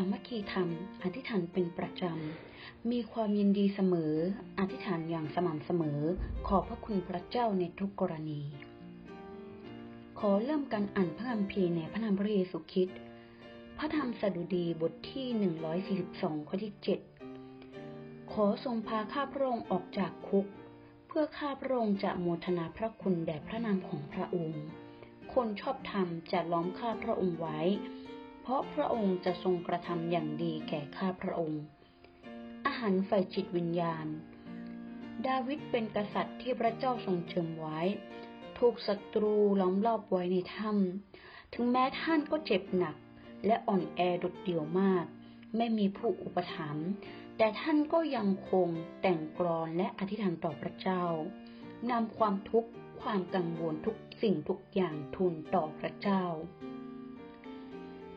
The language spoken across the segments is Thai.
ามัคคีธรรม อธิษฐานเป็นประจำ มีความยินดีเสมอ อธิษฐานอย่างสม่ำเสมอ ขอบพระคุณพระเจ้าในทุกกรณี ขอเริ่มการอ่านพระคัมภีร์ในพระนามพระเยซูคริสต์ พระธรรมสดุดีบทที่ 142 ข้อที่ 7 ขอทรงพาข้าพระองค์ออกจากคุก เพื่อข้าพระองค์จะโมทนาพระคุณแด่พระนามของพระองค์ คนชอบธรรมจะล้อมข้าพระองค์ไว้ เพราะพระองค์จะทรงกระทำอย่างดีแก่ข้าพระองค์ อาหารไฟจิตวิญญาณ ดาวิดเป็นกษัตริย์ที่พระเจ้าทรงเชิญไว้ ถูกศัตรูล้อมรอบไว้ในถ้ำถึงแม้ท่านก็เจ็บหนัก และอ่อนแอดุดเดี่ยวมาก ไม่มีผู้อุปถัมภ์แต่ท่านก็ยังคงแต่งกลอนและอธิษฐานต่อพระเจ้านำความทุกข์ความกังวลทุกสิ่งทุกอย่างทูลต่อพระเจ้า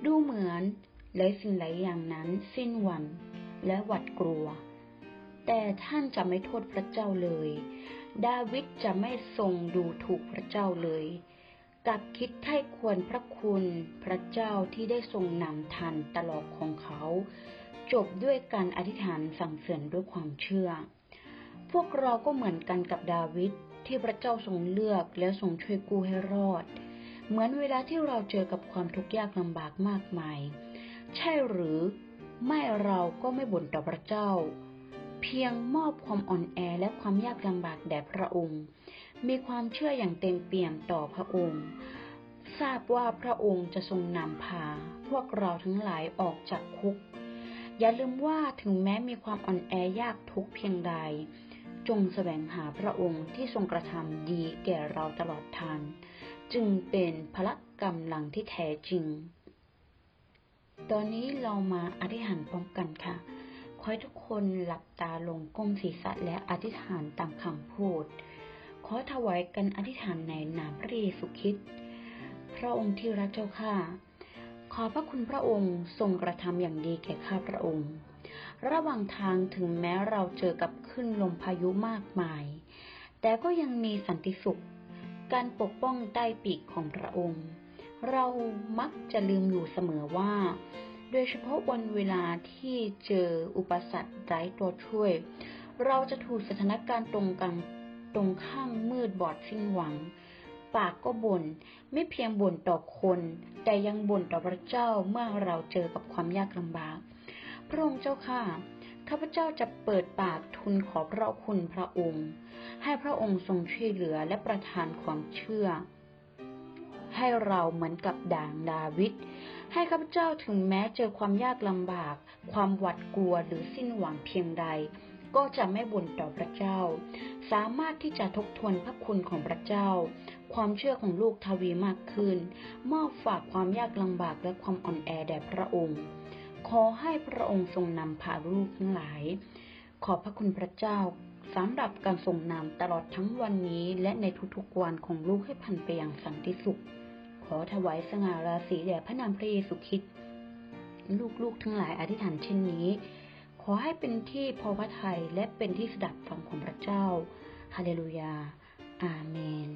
ดูเหมือนหลายสิ่งหลายอย่างนั้นสิ้นหวันและหวัดกลัว แต่ท่านจะไม่โทษพระเจ้าเลย ดาวิดจะไม่ทรงดูถูกพระเจ้าเลยกลับคิดไถ่ควรพระคุณพระเจ้าที่ได้ทรงนำทันตลอดของเขา จบด้วยการอธิษฐานสั่งเสริญด้วยความเชื่อ พวกเราก็เหมือนกันกับดาวิดที่พระเจ้าทรงเลือกและทรงช่วยกู้ให้รอด เหมือนเวลาที่เราเจอกับความทุกข์ยากลำบากมากมาย ใช่หรือไม่เราก็ไม่บ่นต่อพระเจ้า เพียงมอบความอ่อนแอและความยากลำบากแด่พระองค์ มีความเชื่ออย่างเต็มเปี่ยมต่อพระองค์ ทราบว่าพระองค์จะทรงนำพา พวกเราทั้งหลายออกจากคุก อย่าลืมว่าถึงแม้มีความอ่อนแอยากทุกเพียงใด จงแสวงหาพระองค์ที่ทรงกระทำดีแก่เราตลอดทาน จึงเป็นพละกำลังที่แท้จริง ตอนนี้เรามาอธิษฐานพร้อมกันค่ะ ขอให้ทุกคนหลับตาลงก้มศีรษะและอธิษฐานตามคำพูด ขอถวายกันอธิษฐานในนามพระเยซูคริสต์ พระองค์ที่รักเจ้าข้า ขอพระคุณพระองค์ทรงกระทำอย่างดีแก่ข้าพระองค์ ระหว่างทางถึงแม้เราเจอกับขึ้นลมพายุมากมาย แต่ก็ยังมีสันติสุข การปกป้องใต้ปีกของพระองค์ เรามักจะลืมอยู่เสมอว่า โดยเฉพาะวันเวลาที่เจออุปสรรคไร้ตัวช่วย เราจะถูกสถานการณ์ตรงกันตรงข้างมืดบอดสิ้นหวัง ปากก็บน่นไม่เพียงบ่นต่อคน แต่ยังบ่นต่อพระเจ้าเมื่อเราเจอกับความยากลำบาก พระองค์เจ้าข้าข้าพเจ้าจะเปิดปากทูลขอพระคุณพระองค์ ให้พระองค์ทรงช่วยเหลือและประทานความเชื่อ ให้เราเหมือนกับด่างดาวิดให้ข้าพเจ้าถึงแม้เจอความยากลำบาก ความหวาดกลัวหรือสิ้นหวังเพียงใด ก็จะไม่บ่นต่อพระเจ้า สามารถที่จะทบทวนพระคุณของพระเจ้า ความเชื่อของลูกทวีมากขึ้น มอบฝากความยากลำบากและความอ่อนแอแด่พระองค์ ขอให้พระองค์ทรงนำพาลูกทั้งหลาย ขอบพระคุณพระเจ้าสำหรับการทรงนำตลอดทั้งวันนี้ และในทุกๆวันของลูกให้พันไปอย่างสันติสุข ขอถวายสง่าราศีแด่พระนามพระเยซูคริสต์ลูกๆทั้งหลายอธิษฐานเช่นนี้ ขอให้เป็นที่พอพระทัยและเป็นที่สดับฟังของพระเจ้าฮาเลลูยา อาเมน